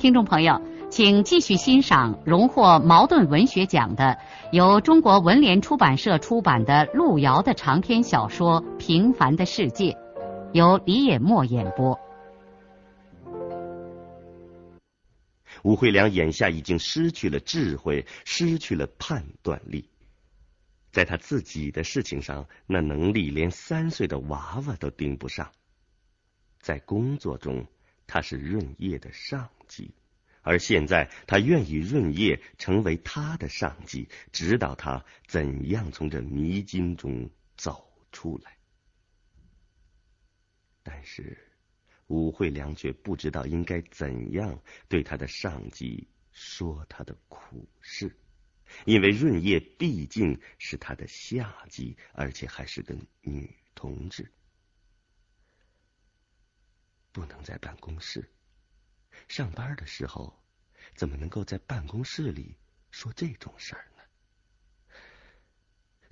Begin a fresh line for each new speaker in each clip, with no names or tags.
听众朋友，请继续欣赏荣获茅盾文学奖的、由中国文联出版社出版的路遥的长篇小说《平凡的世界》，由李野墨演播。
吴慧良眼下已经失去了智慧，失去了判断力，在他自己的事情上，那能力连三岁的娃娃都盯不上。在工作中，他是润叶的上级，而现在他愿意润叶成为他的上级，指导他怎样从这迷津中走出来。但是武惠良却不知道应该怎样对他的上级说他的苦事，因为润叶毕竟是他的下级，而且还是个女同志。不能在办公室上班的时候，怎么能够在办公室里说这种事儿呢？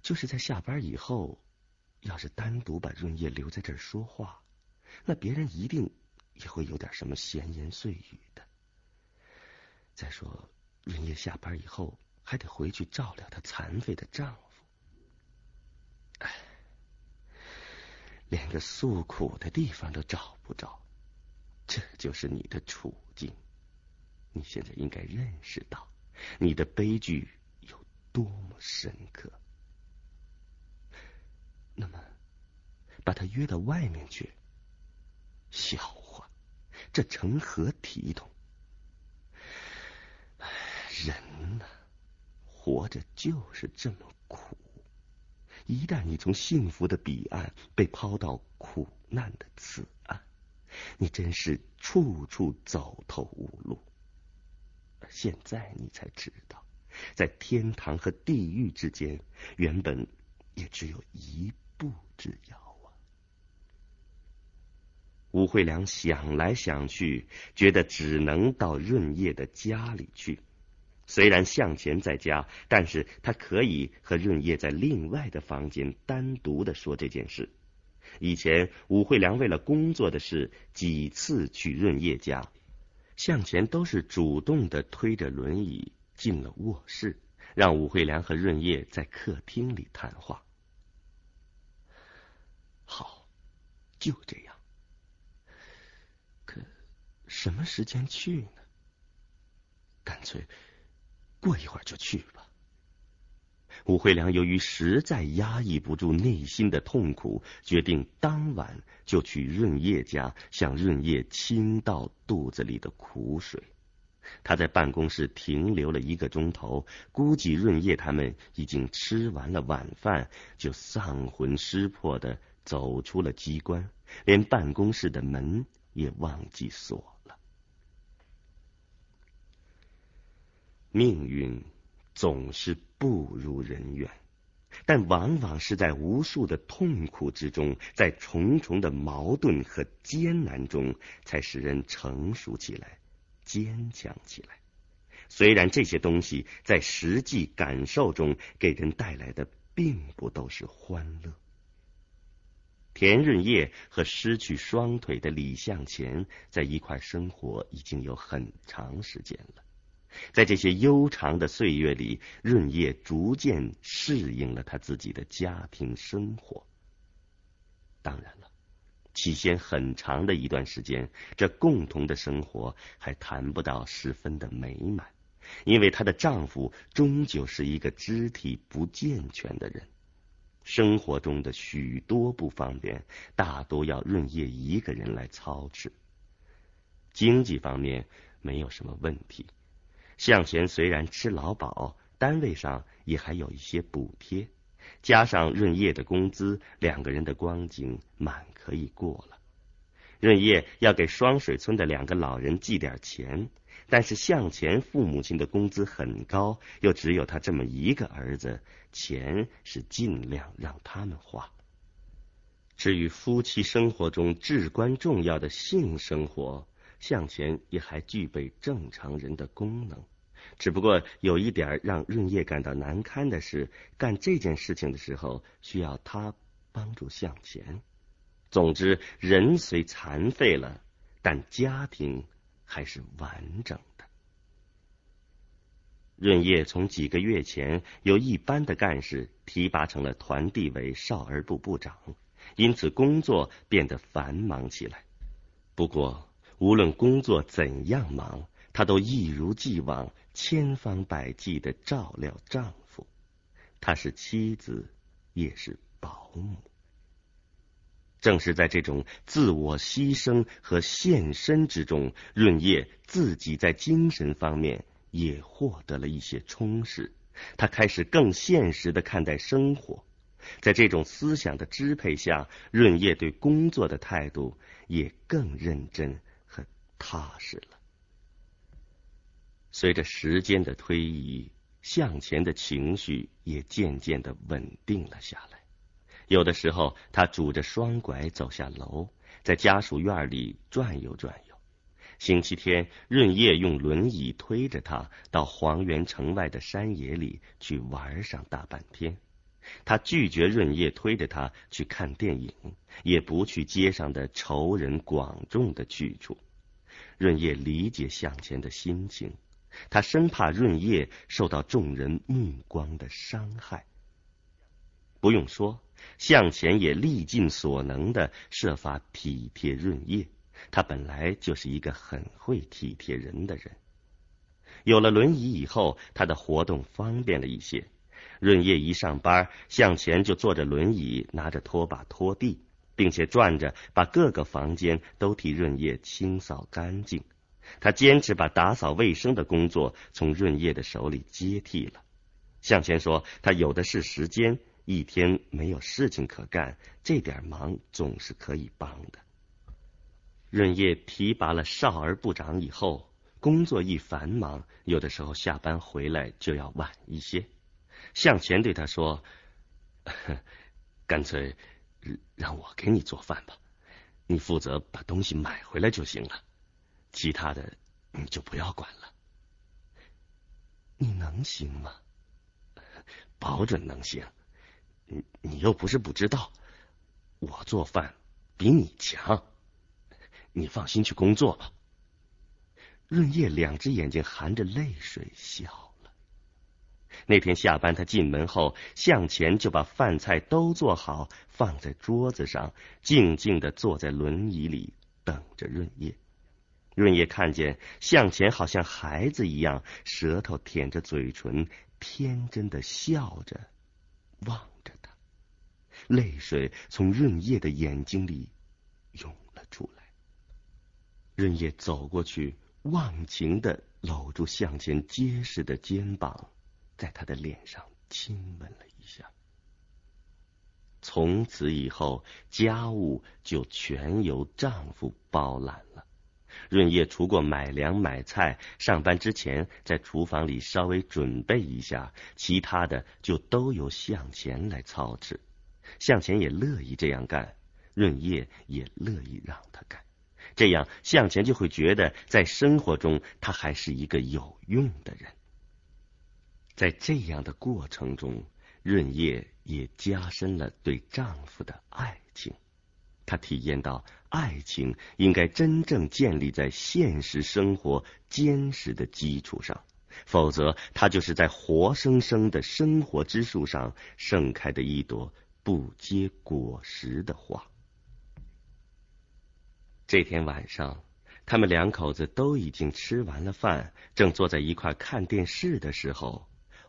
就是在下班以后，要是单独把润叶留在这儿说话，那别人一定也会有点什么闲言碎语的。再说，润叶下班以后还得回去照料她残废的丈夫，哎，连个诉苦的地方都找不着。这就是你的处境，你现在应该认识到你的悲剧有多么深刻。那么，把他约到外面去，笑话，这成何体统？人呐，活着就是这么苦。一旦你从幸福的彼岸被抛到苦难的此。你真是处处走投无路，现在你才知道，在天堂和地狱之间，原本也只有一步之遥啊！吴惠良想来想去，觉得只能到润叶的家里去。虽然向前在家，但是他可以和润叶在另外的房间单独的说这件事。以前，武惠良为了工作的事几次去润叶家，向前都是主动的推着轮椅进了卧室，让武惠良和润叶在客厅里谈话。好，就这样。可什么时间去呢？干脆过一会儿就去。武惠良由于实在压抑不住内心的痛苦，决定当晚就去润叶家向润叶倾倒肚子里的苦水。他在办公室停留了一个钟头，估计润叶他们已经吃完了晚饭，就丧魂失魄的走出了机关，连办公室的门也忘记锁了。命运。总是不如人愿，但往往是在无数的痛苦之中，在重重的矛盾和艰难中，才使人成熟起来，坚强起来。虽然这些东西在实际感受中给人带来的并不都是欢乐。田润叶和失去双腿的李向前在一块生活已经有很长时间了。在这些悠长的岁月里，润叶逐渐适应了他自己的家庭生活。当然了，起先很长的一段时间，这共同的生活还谈不到十分的美满，因为她的丈夫终究是一个肢体不健全的人，生活中的许多不方便，大多要润叶一个人来操持。经济方面没有什么问题。向前虽然吃劳保，单位上也还有一些补贴，加上润叶的工资，两个人的光景满可以过了。润叶要给双水村的两个老人寄点钱，但是向前父母亲的工资很高，又只有他这么一个儿子，钱是尽量让他们花。至于夫妻生活中至关重要的性生活，向前也还具备正常人的功能。只不过有一点让润叶感到难堪的是，干这件事情的时候需要他帮助向前。总之，人虽残废了，但家庭还是完整的。润叶从几个月前由一般的干事提拔成了团地委少儿部部长。因此，工作变得繁忙起来。不过，无论工作怎样忙，她都一如既往、千方百计的照料丈夫。她是妻子，也是保姆。正是在这种自我牺牲和献身之中，润叶自己在精神方面也获得了一些充实。他开始更现实的看待生活。在这种思想的支配下，润叶对工作的态度也更认真踏实了。随着时间的推移，向前的情绪也渐渐的稳定了下来。有的时候，他拄着双拐走下楼，在家属院里转悠转悠。星期天，润叶用轮椅推着他到黄原城外的山野里去玩上大半天。他拒绝润叶推着他去看电影，也不去街上的仇人广众的去处。润叶理解向前的心情，他生怕润叶受到众人目光的伤害。不用说，向前也力尽所能的设法体贴润叶。他本来就是一个很会体贴人的人。有了轮椅以后，他的活动方便了一些。润叶一上班，向前就坐着轮椅，拿着拖把拖地，并且转着把各个房间都替润叶清扫干净。他坚持把打扫卫生的工作从润叶的手里接替了。向前说，他有的是时间，一天没有事情可干，这点忙总是可以帮的。润叶提拔了少儿部长以后，工作一繁忙，有的时候下班回来就要晚一些。向前对他说：“ 干脆让我给你做饭吧，你负责把东西买回来就行了，其他的你就不要管了。你能行吗？保准能行。你你又不是不知道，我做饭比你强。你放心去工作吧。”润叶两只眼睛含着泪水笑。那天下班，他进门后，向前就把饭菜都做好，放在桌子上，静静的坐在轮椅里等着润叶。润叶看见向前好像孩子一样，舌头舔着嘴唇，天真的笑着，望着他，泪水从润叶的眼睛里涌了出来。润叶走过去，忘情的搂住向前结实的肩膀。在他的脸上亲吻了一下。从此以后，家务就全由丈夫包揽了。润叶除过买粮买菜，上班之前在厨房里稍微准备一下，其他的就都由向前来操持。向前也乐意这样干，润叶也乐意让他干，这样向前就会觉得在生活中他还是一个有用的人。在这样的过程中，润叶也加深了对丈夫的爱情。她体验到，爱情应该真正建立在现实生活坚实的基础上，否则，它就是在活生生的生活之树上盛开的一朵不结果实的花。这天晚上，他们两口子都已经吃完了饭，正坐在一块看电视的时候。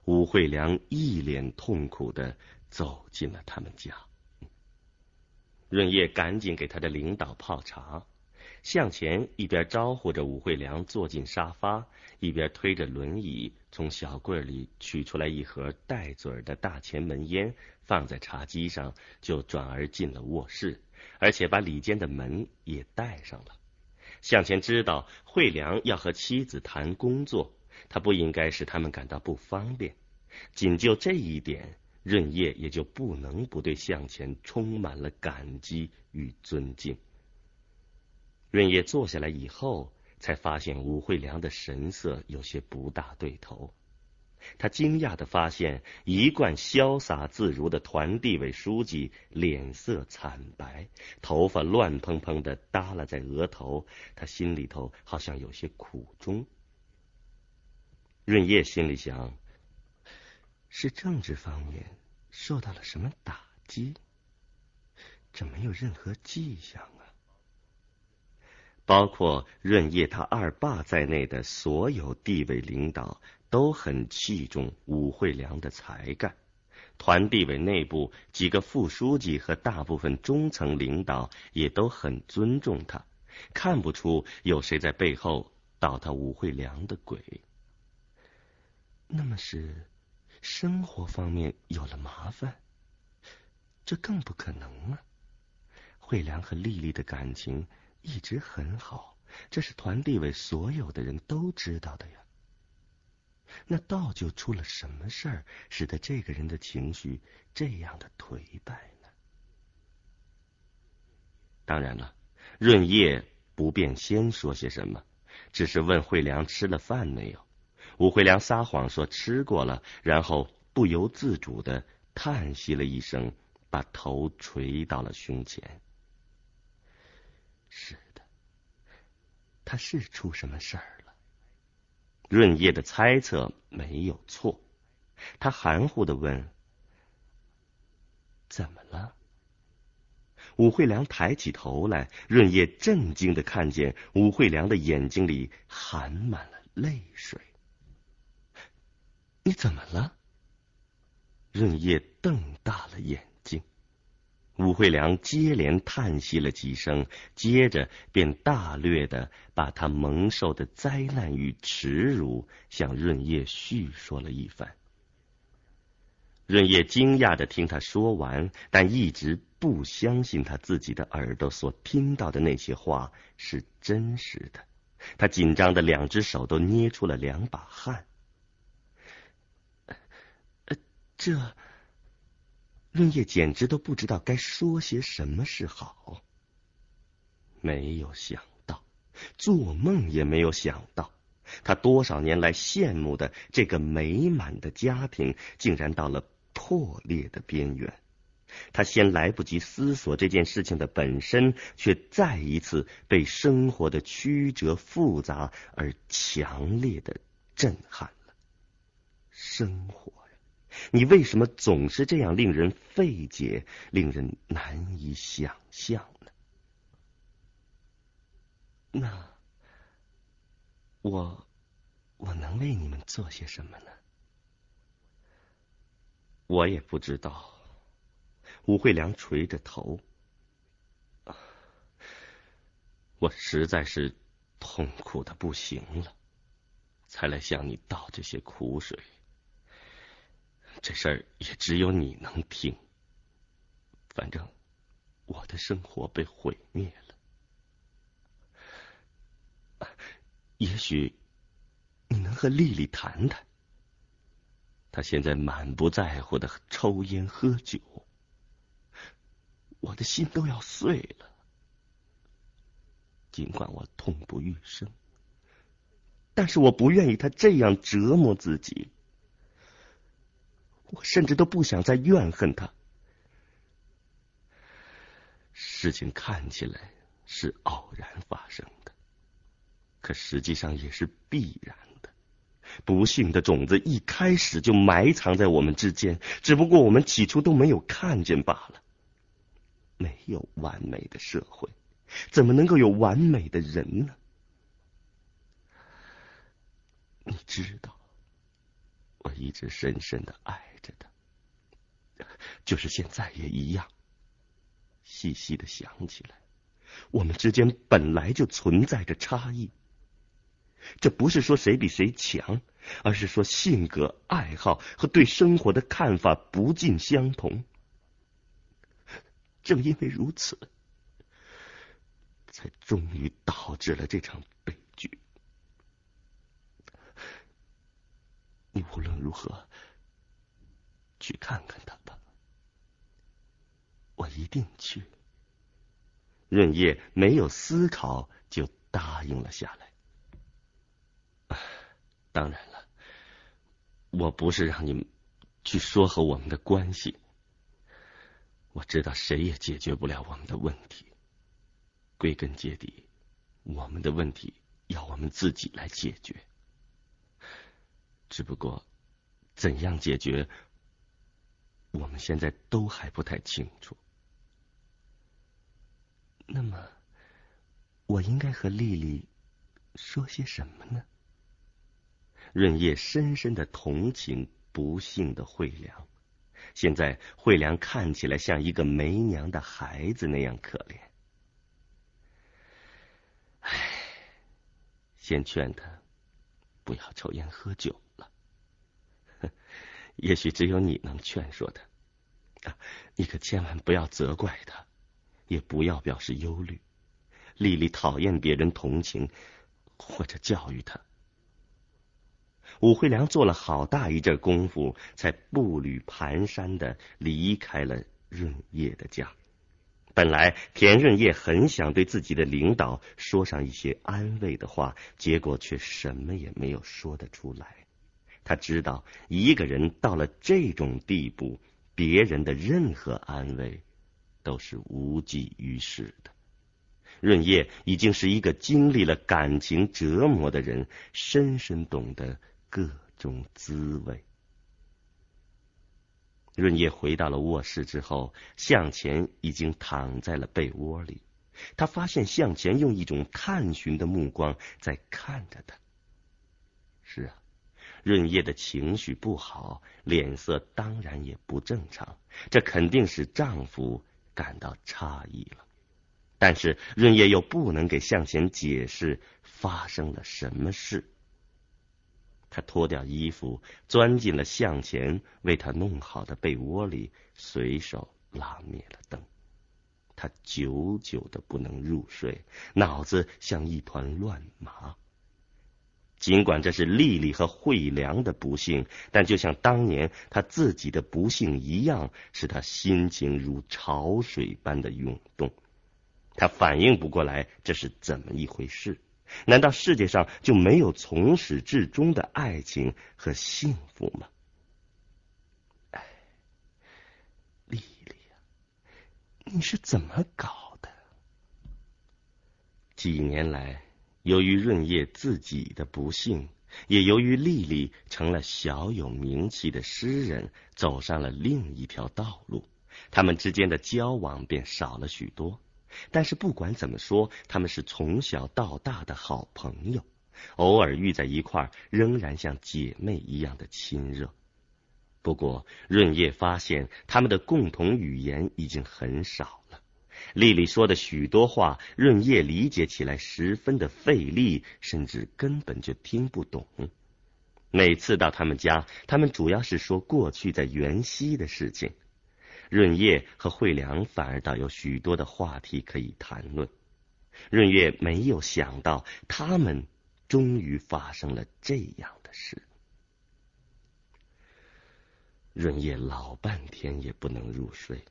武惠良一脸痛苦的走进了他们家，润叶赶紧给他的领导泡茶，向前一边招呼着武惠良坐进沙发，一边推着轮椅从小柜里取出来一盒带嘴的大前门烟，放在茶几上，就转而进了卧室，而且把里间的门也带上了。向前知道惠良要和妻子谈工作，他不应该使他们感到不方便。仅就这一点，润叶也就不能不对向前充满了感激与尊敬。润叶坐下来以后，才发现武惠良的神色有些不大对头。他惊讶的发现，一贯潇洒自如的团地委书记脸色惨白，头发乱蓬蓬的耷拉在额头，他心里头好像有些苦衷。润叶心里想：是政治方面受到了什么打击？这没有任何迹象啊！包括润叶他二爸在内的所有地委领导。都很器重武惠良的才干，团地委内部几个副书记和大部分中层领导也都很尊重他，看不出有谁在背后捣他武惠良的鬼。那么是生活方面有了麻烦，这更不可能啊！惠良和丽丽的感情一直很好，这是团地委所有的人都知道的呀。那到就出了什么事儿，使得这个人的情绪这样的颓败呢？当然了，润叶不便先说些什么，只是问惠良吃了饭没有。吴惠良撒谎说吃过了，然后不由自主的叹息了一声，把头垂到了胸前。是的，他是出什么事儿了？润叶的猜测没有错，他含糊的问：“怎么了？”武惠良抬起头来，润叶震惊的看见武惠良的眼睛里含满了泪水。“你怎么了？”润叶瞪大了眼睛。武惠良接连叹息了几声，接着便大略的把他蒙受的灾难与耻辱向润叶叙说了一番。润叶惊讶的听他说完，但一直不相信他自己的耳朵所听到的那些话是真实的。他紧张的两只手都捏出了两把汗。这。润叶简直都不知道该说些什么是好。没有想到，做梦也没有想到，他多少年来羡慕的这个美满的家庭，竟然到了破裂的边缘。他先来不及思索这件事情的本身，却再一次被生活的曲折复杂而强烈的震撼了。生活。你为什么总是这样令人费解、令人难以想象呢？那我我能为你们做些什么呢？我也不知道。吴惠良垂着头，我实在是痛苦的不行了，才来向你倒这些苦水。这事儿也只有你能听。反正我的生活被毁灭了。也许你能和丽丽谈谈。她现在满不在乎的抽烟喝酒，我的心都要碎了。尽管我痛不欲生，但是我不愿意她这样折磨自己。我甚至都不想再怨恨他。事情看起来是偶然发生的，可实际上也是必然的。不幸的种子一开始就埋藏在我们之间，只不过我们起初都没有看见罢了。没有完美的社会，怎么能够有完美的人呢？你知道，我一直深深的爱着他。就是现在也一样。细细的想起来，我们之间本来就存在着差异。这不是说谁比谁强，而是说性格、爱好和对生活的看法不尽相同。正因为如此，才终于导致了这场悲剧。你无论如何去看看他吧，我一定去。润叶没有思考就答应了下来。当然了，我不是让你们去说和我们的关系。我知道谁也解决不了我们的问题。归根结底，我们的问题要我们自己来解决。只不过，怎样解决，我们现在都还不太清楚。那么，我应该和丽丽说些什么呢？润叶深深的同情不幸的惠良。现在惠良看起来像一个没娘的孩子那样可怜。唉，先劝他不要抽烟喝酒。也许只有你能劝说他，啊，你可千万不要责怪他，也不要表示忧虑。丽丽讨厌别人同情或者教育他。武惠良做了好大一阵功夫，才步履蹒跚的离开了润叶的家。本来田润叶很想对自己的领导说上一些安慰的话，结果却什么也没有说得出来。他知道，一个人到了这种地步，别人的任何安慰都是无济于事的。润叶已经是一个经历了感情折磨的人，深深懂得各种滋味。润叶回到了卧室之后，向前已经躺在了被窝里。他发现向前用一种探寻的目光在看着他。是啊。润叶的情绪不好，脸色当然也不正常，这肯定使丈夫感到诧异了。但是润叶又不能给向前解释发生了什么事。他脱掉衣服，钻进了向前为他弄好的被窝里，随手拉灭了灯。他久久的不能入睡，脑子像一团乱麻。尽管这是丽丽和惠良的不幸，但就像当年他自己的不幸一样，使他心情如潮水般的涌动。他反应不过来这是怎么一回事？难道世界上就没有从始至终的爱情和幸福吗？哎，丽丽呀，你是怎么搞的？几年来。由于润叶自己的不幸，也由于丽丽成了小有名气的诗人，走上了另一条道路，他们之间的交往便少了许多。但是不管怎么说，他们是从小到大的好朋友，偶尔遇在一块，仍然像姐妹一样的亲热。不过，润叶发现他们的共同语言已经很少了。丽丽说的许多话，润叶理解起来十分的费力，甚至根本就听不懂。每次到他们家，他们主要是说过去在元溪的事情。润叶和惠良反而倒有许多的话题可以谈论。润叶没有想到，他们终于发生了这样的事。润叶老半天也不能入睡，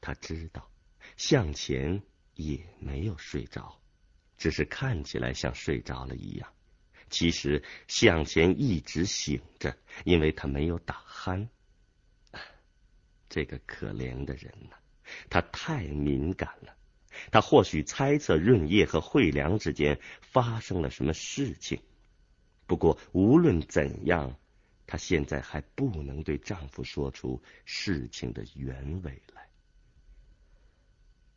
他知道。向前也没有睡着，只是看起来像睡着了一样。其实向前一直醒着，因为他没有打鼾。这个可怜的人呐，他太敏感了。他或许猜测润叶和惠良之间发生了什么事情。不过无论怎样，她现在还不能对丈夫说出事情的原委来。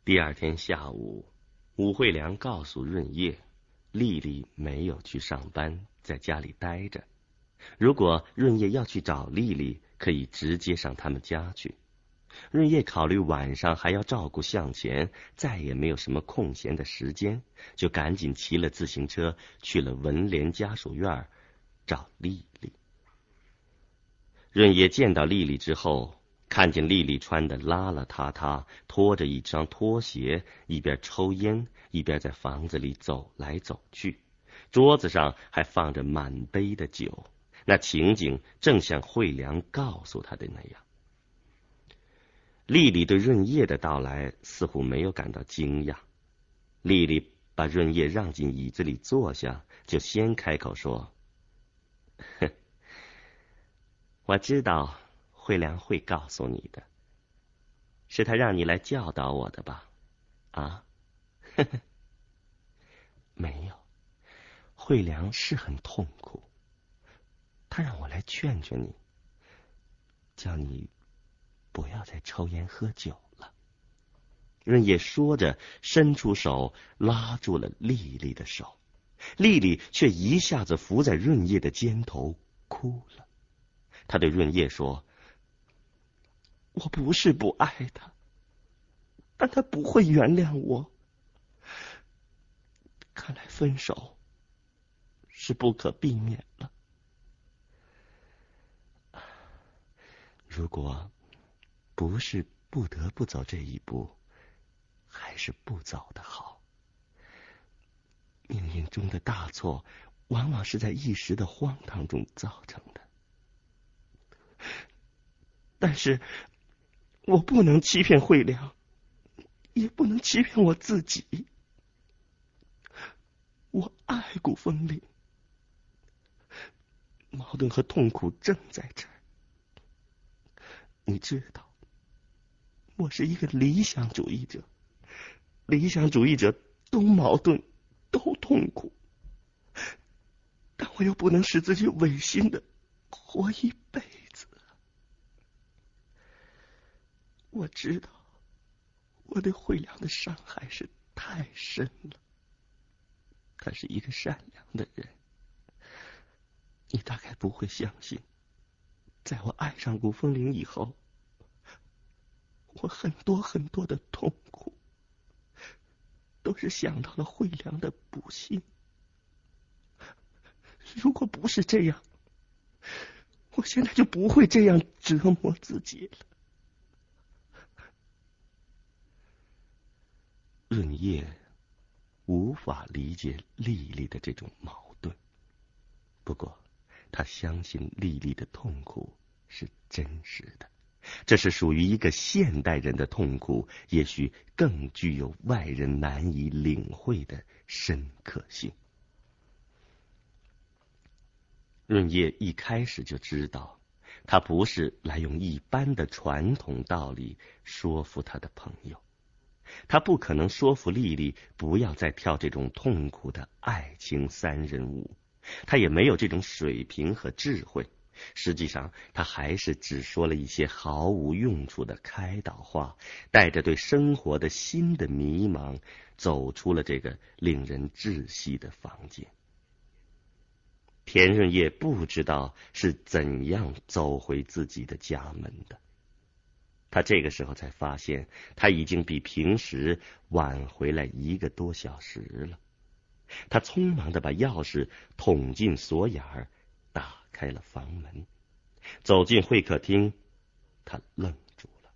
第二天下午，武惠良告诉润叶，丽丽没有去上班，在家里待着。如果润叶要去找丽丽，可以直接上他们家去。润叶考虑晚上还要照顾向前，再也没有什么空闲的时间，就赶紧骑了自行车去了文联家属院找丽丽。润叶见到丽丽之后，看见丽丽穿的邋邋遢遢，拖着一双拖鞋，一边抽烟，一边在房子里走来走去，桌子上还放着满杯的酒，那情景正像惠良告诉他的那样。丽丽对润叶的到来似乎没有感到惊讶。丽丽把润叶让进椅子里坐下，就先开口说：“哼，我知道惠良会告诉你的，是他让你来教导我的吧？啊？呵呵，没有，惠良是很痛苦，他让我来劝劝你，叫你。”不要再抽烟喝酒了。润叶说着，伸出手拉住了丽丽的手，丽丽却一下子伏在润叶的肩头哭了。他对润叶说：“我不是不爱他，但他不会原谅我。看来分手是不可避免了。如果……”不是不得不走这一步，还是不走的好。命运中的大错，往往是在一时的荒唐中造成的。但是，我不能欺骗慧良，也不能欺骗我自己。我爱古风岭，矛盾和痛苦正在这儿，你知道。我是一个理想主义者，理想主义者都矛盾，都痛苦，但我又不能使自己违心的活一辈子。我知道我对惠良的伤害是太深了，他是一个善良的人，你大概不会相信，在我爱上古风铃以后。我很多很多的痛苦，都是想到了惠良的不幸。如果不是这样，我现在就不会这样折磨自己了。润叶无法理解丽丽的这种矛盾，不过他相信丽丽的痛苦是真实的。这是属于一个现代人的痛苦，也许更具有外人难以领会的深刻性。润叶一开始就知道，他不是来用一般的传统道理说服他的朋友，他不可能说服丽丽不要再跳这种痛苦的爱情三人舞，他也没有这种水平和智慧。实际上，他还是只说了一些毫无用处的开导话，带着对生活的新的迷茫，走出了这个令人窒息的房间。田润叶不知道是怎样走回自己的家门的，他这个时候才发现，他已经比平时晚回来一个多小时了。他匆忙的把钥匙捅进锁眼儿，打。开了房门，走进会客厅，他愣住了。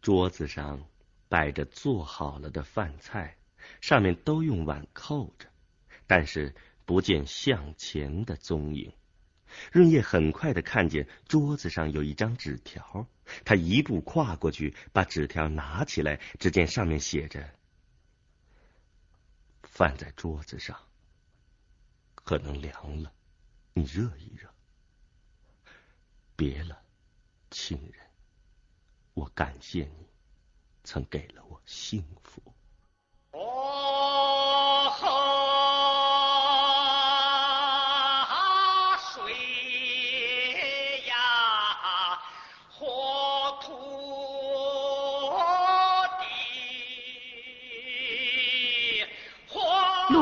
桌子上摆着做好了的饭菜，上面都用碗扣着，但是不见向前的踪影。润叶很快的看见桌子上有一张纸条，他一步跨过去，把纸条拿起来，只见上面写着：“饭在桌子上，可能凉了。”你热一热，别了，亲人，我感谢你，曾给了我幸福。